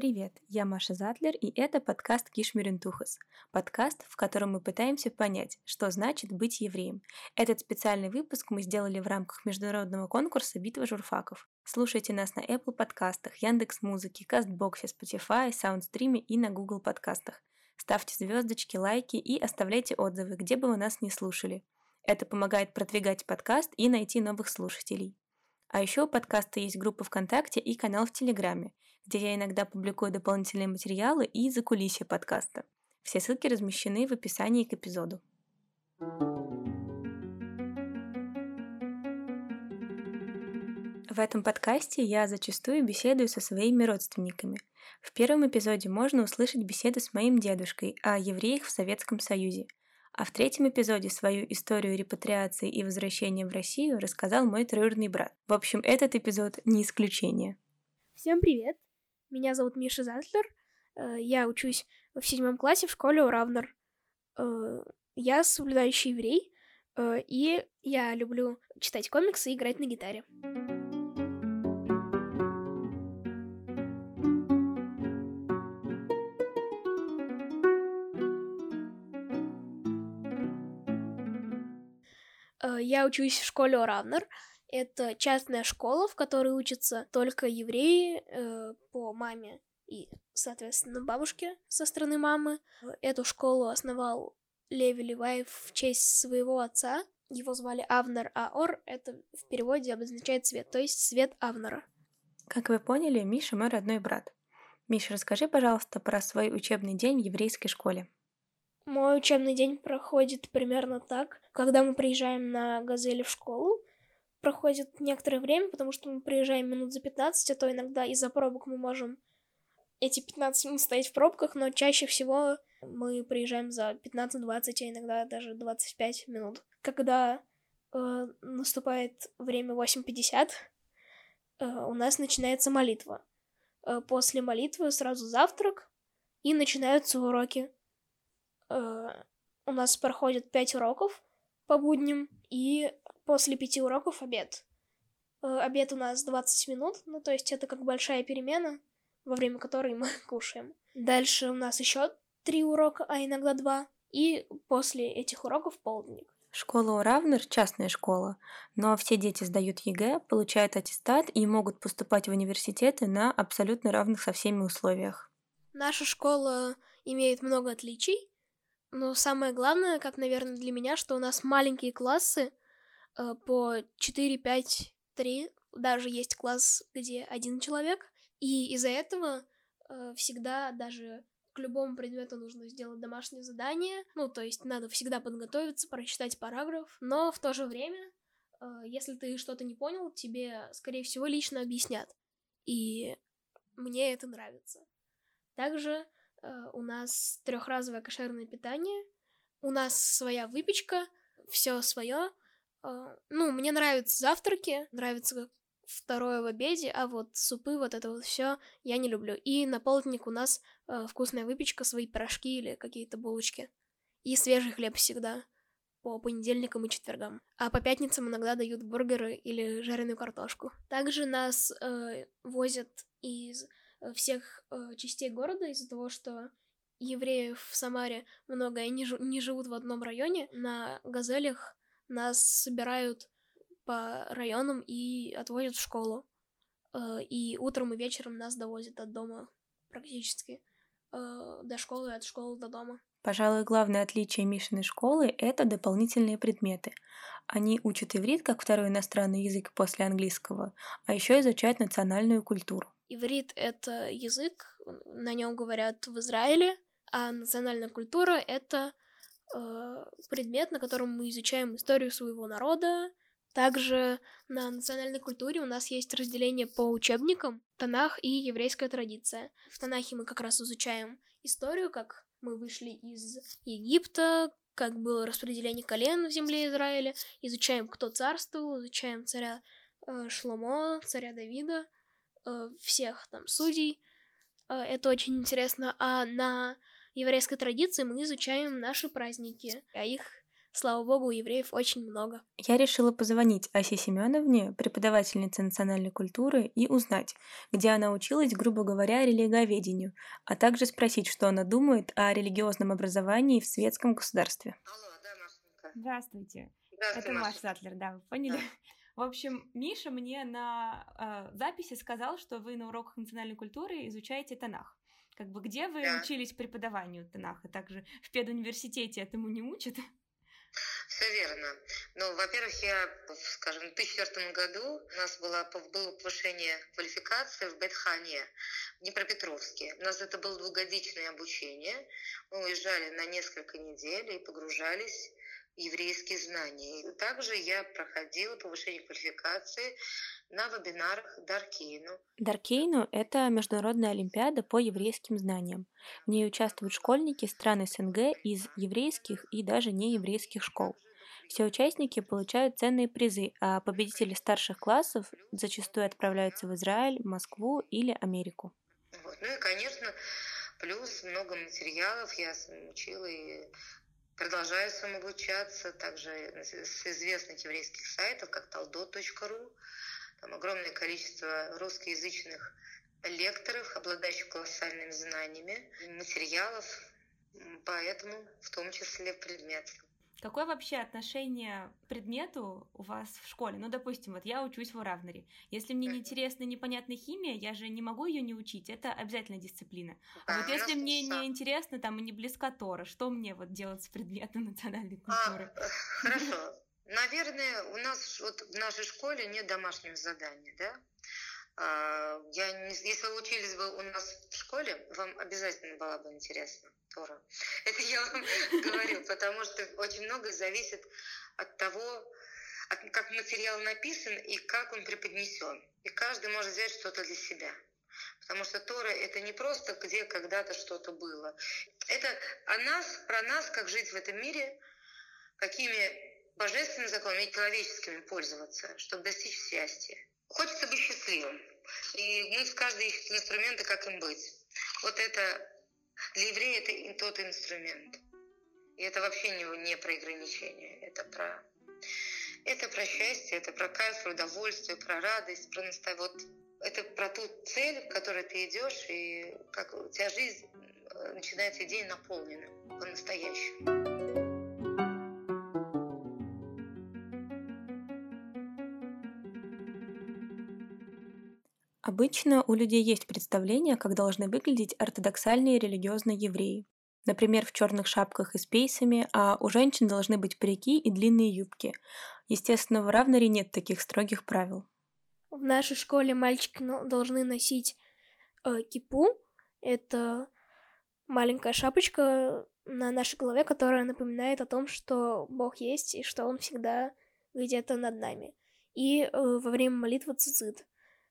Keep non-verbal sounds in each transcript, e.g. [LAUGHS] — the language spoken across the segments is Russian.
Привет, я Маша Затлер, и это подкаст Кишмирентухас. Подкаст, в котором мы пытаемся понять, что значит быть евреем. Этот специальный выпуск мы сделали в рамках международного конкурса «Битва журфаков». Слушайте нас на Apple подкастах, Яндекс Музыке, Кастбоксе, Spotify, Саундстриме и на Google подкастах. Ставьте звездочки, лайки и оставляйте отзывы, где бы вы нас не слушали. Это помогает продвигать подкаст и найти новых слушателей. А еще у подкаста есть группа ВКонтакте и канал в Телеграме – где я иногда публикую дополнительные материалы и закулисье подкаста. Все ссылки размещены в описании к эпизоду. В этом подкасте я зачастую беседую со своими родственниками. В первом эпизоде можно услышать беседу с моим дедушкой о евреях в Советском Союзе. А в третьем эпизоде свою историю репатриации и возвращения в Россию рассказал мой троюродный брат. В общем, этот эпизод не исключение. Всем привет! Меня зовут Миша Затлер. Э, я учусь в седьмом классе в школе Уравнер. Э, я соблюдающий еврей, э, и я люблю читать комиксы и играть на гитаре. Я учусь в школе Уравнер. Это частная школа, в которой учатся только евреи э, по маме и, соответственно, бабушке со стороны мамы. Эту школу основал Леви Леваев в честь своего отца. Его звали Авнер, а Ор — это в переводе обозначает цвет, то есть цвет Авнера. Как вы поняли, Миша мой родной брат. Миша, расскажи, пожалуйста, про свой учебный день в еврейской школе. Мой учебный день проходит примерно так. Когда мы приезжаем на Газели в школу, проходит некоторое время, потому что мы приезжаем минут за 15, а то иногда из-за пробок мы можем эти 15 минут стоять в пробках, но чаще всего мы приезжаем за 15-20, а иногда даже 25 минут. Когда э, наступает время 8.50, э, у нас начинается молитва. Э, после молитвы сразу завтрак, и начинаются уроки. Э, у нас проходит 5 уроков по будням, и после пяти уроков обед. Э, обед у нас 20 минут, ну то есть это как большая перемена, во время которой мы [LAUGHS] кушаем. Дальше у нас еще три урока, а иногда два. И после этих уроков полдник. Школа Ор Авнер – частная школа, но все дети сдают ЕГЭ, получают аттестат и могут поступать в университеты на абсолютно равных со всеми условиях. Наша школа имеет много отличий, но самое главное, как, наверное, для меня, что у нас маленькие классы, Э, по 4, 5, 3, даже есть класс, где один человек, и из-за этого э, всегда даже к любому предмету нужно сделать домашнее задание, ну, то есть надо всегда подготовиться, прочитать параграф, но в то же время, э, если ты что-то не понял, тебе, скорее всего, лично объяснят, и мне это нравится. Также у нас трехразовое кошерное питание, у нас своя выпечка, все свое, а, ну, мне нравятся завтраки, нравится второе в обеде, а вот супы, вот это вот все я не люблю. И на полдник у нас э, вкусная выпечка, свои пирожки или какие-то булочки. И свежий хлеб всегда по понедельникам и четвергам. А по пятницам иногда дают бургеры или жареную картошку. Также нас э, возят из э, всех э, частей города из-за того, что евреев в Самаре много и не, жи- не живут в одном районе. На газелях нас собирают по районам и отвозят в школу. Э, и утром и вечером нас довозят от дома практически э, до школы, от школы до дома. Пожалуй, главное отличие Мишиной школы – это дополнительные предметы. Они учат иврит как второй иностранный язык после английского, а еще изучают национальную культуру. Иврит – это язык, на нем говорят в Израиле, а национальная культура – это э, предмет, на котором мы изучаем историю своего народа. Также на национальной культуре у нас есть разделение по учебникам, Танах и еврейская традиция. В Танахе мы как раз изучаем историю, как мы вышли из Египта, как было распределение колен в земле Израиля, изучаем, кто царствовал, изучаем царя э, Шломо, царя Давида, э, всех там судей. Э, это очень интересно. А на еврейской традиции мы изучаем наши праздники, а их Слава богу, у евреев очень много. Я решила позвонить Асе Семеновне, преподавательнице национальной культуры, и узнать, где она училась, грубо говоря, религоведению, а также спросить, что она думает о религиозном образовании в светском государстве. Алло, да, Машенька. Здравствуйте. Здравствуй, Это Маша Маша. Затлер, да, вы поняли? Да. В общем, Миша мне на э, записи сказал, что вы на уроках национальной культуры изучаете Танах. Как бы где вы Да. учились преподаванию Танаха? Также в педуниверситете этому не учат? Все верно. Ну, во-первых, я, скажем, в 2004 году у нас было, было повышение квалификации в Бетхане, в Днепропетровске. У нас это было двухгодичное обучение. Мы уезжали на несколько недель и погружались еврейские знания. И также я проходила повышение квалификации на вебинарах Даркейну. Даркейну – это международная олимпиада по еврейским знаниям. В ней участвуют школьники стран СНГ из еврейских и даже нееврейских школ. Все участники получают ценные призы, а победители старших классов зачастую отправляются в Израиль, Москву или Америку. Вот. Ну и, конечно, плюс много материалов я учила и продолжаю сам обучаться, также с известных еврейских сайтов, как taldo.ru. Там огромное количество русскоязычных лекторов, обладающих колоссальными знаниями, материалов, поэтому в том числе предмет. Какое вообще отношение к предмету у вас в школе? Ну, допустим, вот я учусь в Уравнере. Если мне неинтересна непонятная химия, я же не могу ее не учить. Это обязательная дисциплина. А Да, вот если мне самое. не интересно, там и не близка Тора, что мне вот делать с предметом национальной А, культуры? э, хорошо. Наверное, у нас вот в нашей школе нет домашних заданий, да? А, Я не, если вы учились бы у нас в школе, вам обязательно было бы интересно Тора. [LAUGHS] Это я вам [LAUGHS] говорю, потому что очень многое зависит от того, от- как материал написан и как он преподнесен. И каждый может взять что-то для себя. Потому что Тора — это не просто где когда-то что-то было. Это о нас, про нас, как жить в этом мире, какими божественными законами и человеческими пользоваться, чтобы достичь счастья. Хочется быть счастливым. И мы каждый ищет инструменты, как им быть. Вот это для еврея это тот инструмент. И это вообще не, не про ограничения. Это про, это про счастье, это про кайф, про удовольствие, про радость, про наста- вот это про ту цель, к которой ты идешь, и как у тебя жизнь э, начинается день наполнена по-настоящему. Обычно у людей есть представление, как должны выглядеть ортодоксальные религиозные евреи. Например, в черных шапках и с пейсами, а у женщин должны быть парики и длинные юбки. Естественно, в Равнере нет таких строгих правил. В нашей школе мальчики ну, должны носить э, кипу. Это маленькая шапочка на нашей голове, которая напоминает о том, что Бог есть и что Он всегда где-то над нами. И э, во время молитвы цицит.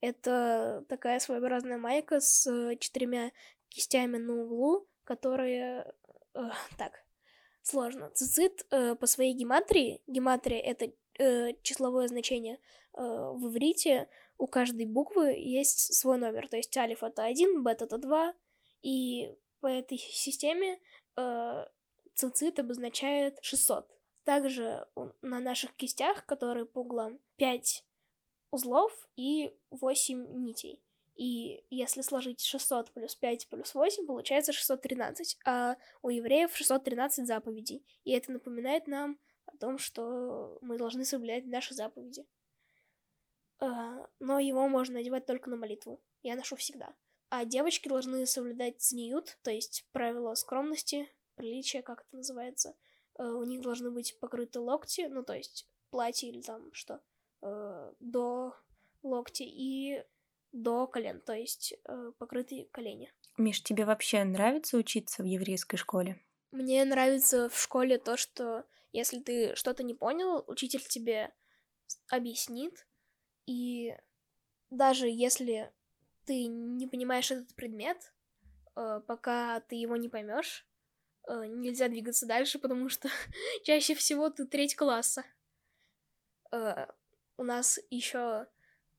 Это такая своеобразная майка с э, четырьмя кистями на углу, которые... э, [LAUGHS] так, сложно. Цицит э, по своей гематрии, гематрия — это числовое значение, в иврите у каждой буквы есть свой номер. То есть алиф это 1, бет это 2. И по этой системе э, цицит обозначает 600. Также на наших кистях, которые по углам, 5 узлов и 8 нитей. И если сложить 600 плюс 5 плюс 8, получается 613. А у евреев 613 заповедей. И это напоминает нам о том, что мы должны соблюдать наши заповеди. А, Но его можно надевать только на молитву. Я ношу всегда. А девочки должны соблюдать цниют, то есть правила скромности, приличия, как это называется. Э, У них должны быть покрыты локти, ну то есть платье или там что, э, до локти и до колен, то есть э, покрытые колени. Миш, тебе вообще нравится учиться в еврейской школе? Мне нравится в школе то, что если ты что-то не понял, учитель тебе объяснит. И даже если ты не понимаешь этот предмет, э, пока ты его не поймешь, э, нельзя двигаться дальше, потому что [LAUGHS] чаще всего ты треть класса. Э, У нас еще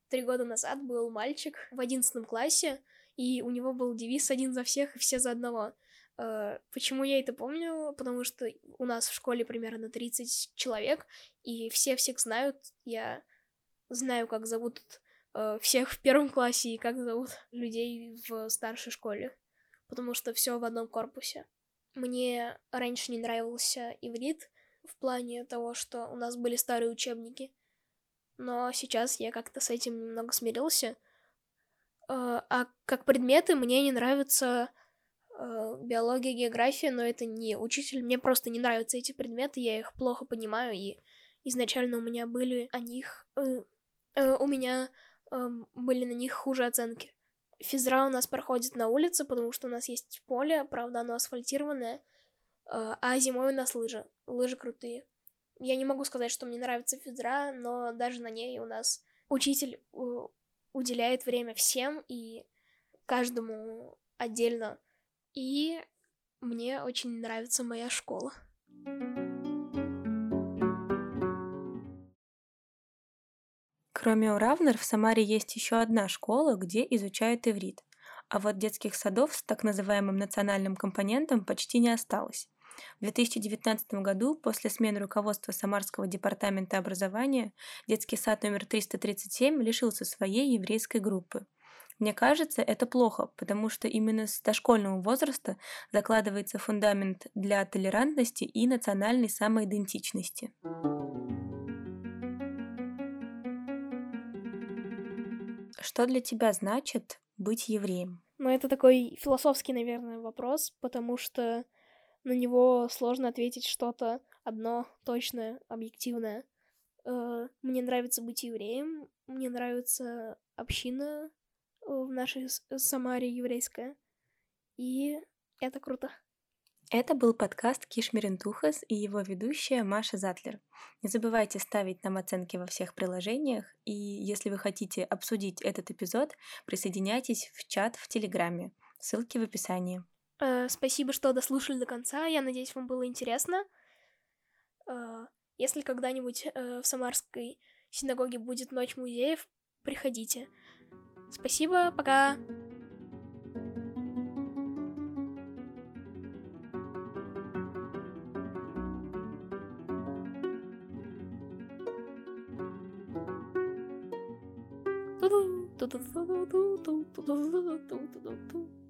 три года назад был мальчик в одиннадцатом классе, и у него был девиз «один за всех и все за одного». Э, почему я это помню? Потому что у нас в школе примерно 30 человек, и все всех знают. Я знаю, как зовут э, всех в первом классе и как зовут людей в старшей школе, потому что все в одном корпусе. Мне раньше не нравился иврит в плане того, что у нас были старые учебники, но сейчас я как-то с этим немного смирился. Э, а как предметы мне не нравится э, биология, география, но это не учитель. Мне просто не нравятся эти предметы, я их плохо понимаю, и изначально у меня были о них... Э, у меня были на них хуже оценки. Физра у нас проходит на улице, потому что у нас есть поле, правда, оно асфальтированное, а зимой у нас лыжи. Лыжи крутые. Я не могу сказать, что мне нравится физра, но даже на ней у нас учитель уделяет время всем и каждому отдельно. И мне очень нравится моя школа. Кроме Уравнер, в Самаре есть еще одна школа, где изучают иврит. А вот детских садов с так называемым национальным компонентом почти не осталось. В 2019 году, после смены руководства Самарского департамента образования, детский сад номер 337 лишился своей еврейской группы. Мне кажется, это плохо, потому что именно с дошкольного возраста закладывается фундамент для толерантности и национальной самоидентичности. Что для тебя значит быть евреем? Ну, это такой философский, наверное, вопрос, потому что на него сложно ответить что-то одно точное, объективное. Э, мне нравится быть евреем, мне нравится община э, в нашей Самаре еврейская, и это круто. Это был подкаст Кишмирентухас и его ведущая Маша Затлер. Не забывайте ставить нам оценки во всех приложениях, и если вы хотите обсудить этот эпизод, присоединяйтесь в чат в Телеграме. Ссылки в описании. Э, спасибо, что дослушали до конца. Я надеюсь, вам было интересно. Э, если когда-нибудь э, в Самарской синагоге будет ночь музеев, приходите. Спасибо, пока. Ту-ду, ту-ду-ду-ду-ду-ду-ду-ду-ду-ду-ду.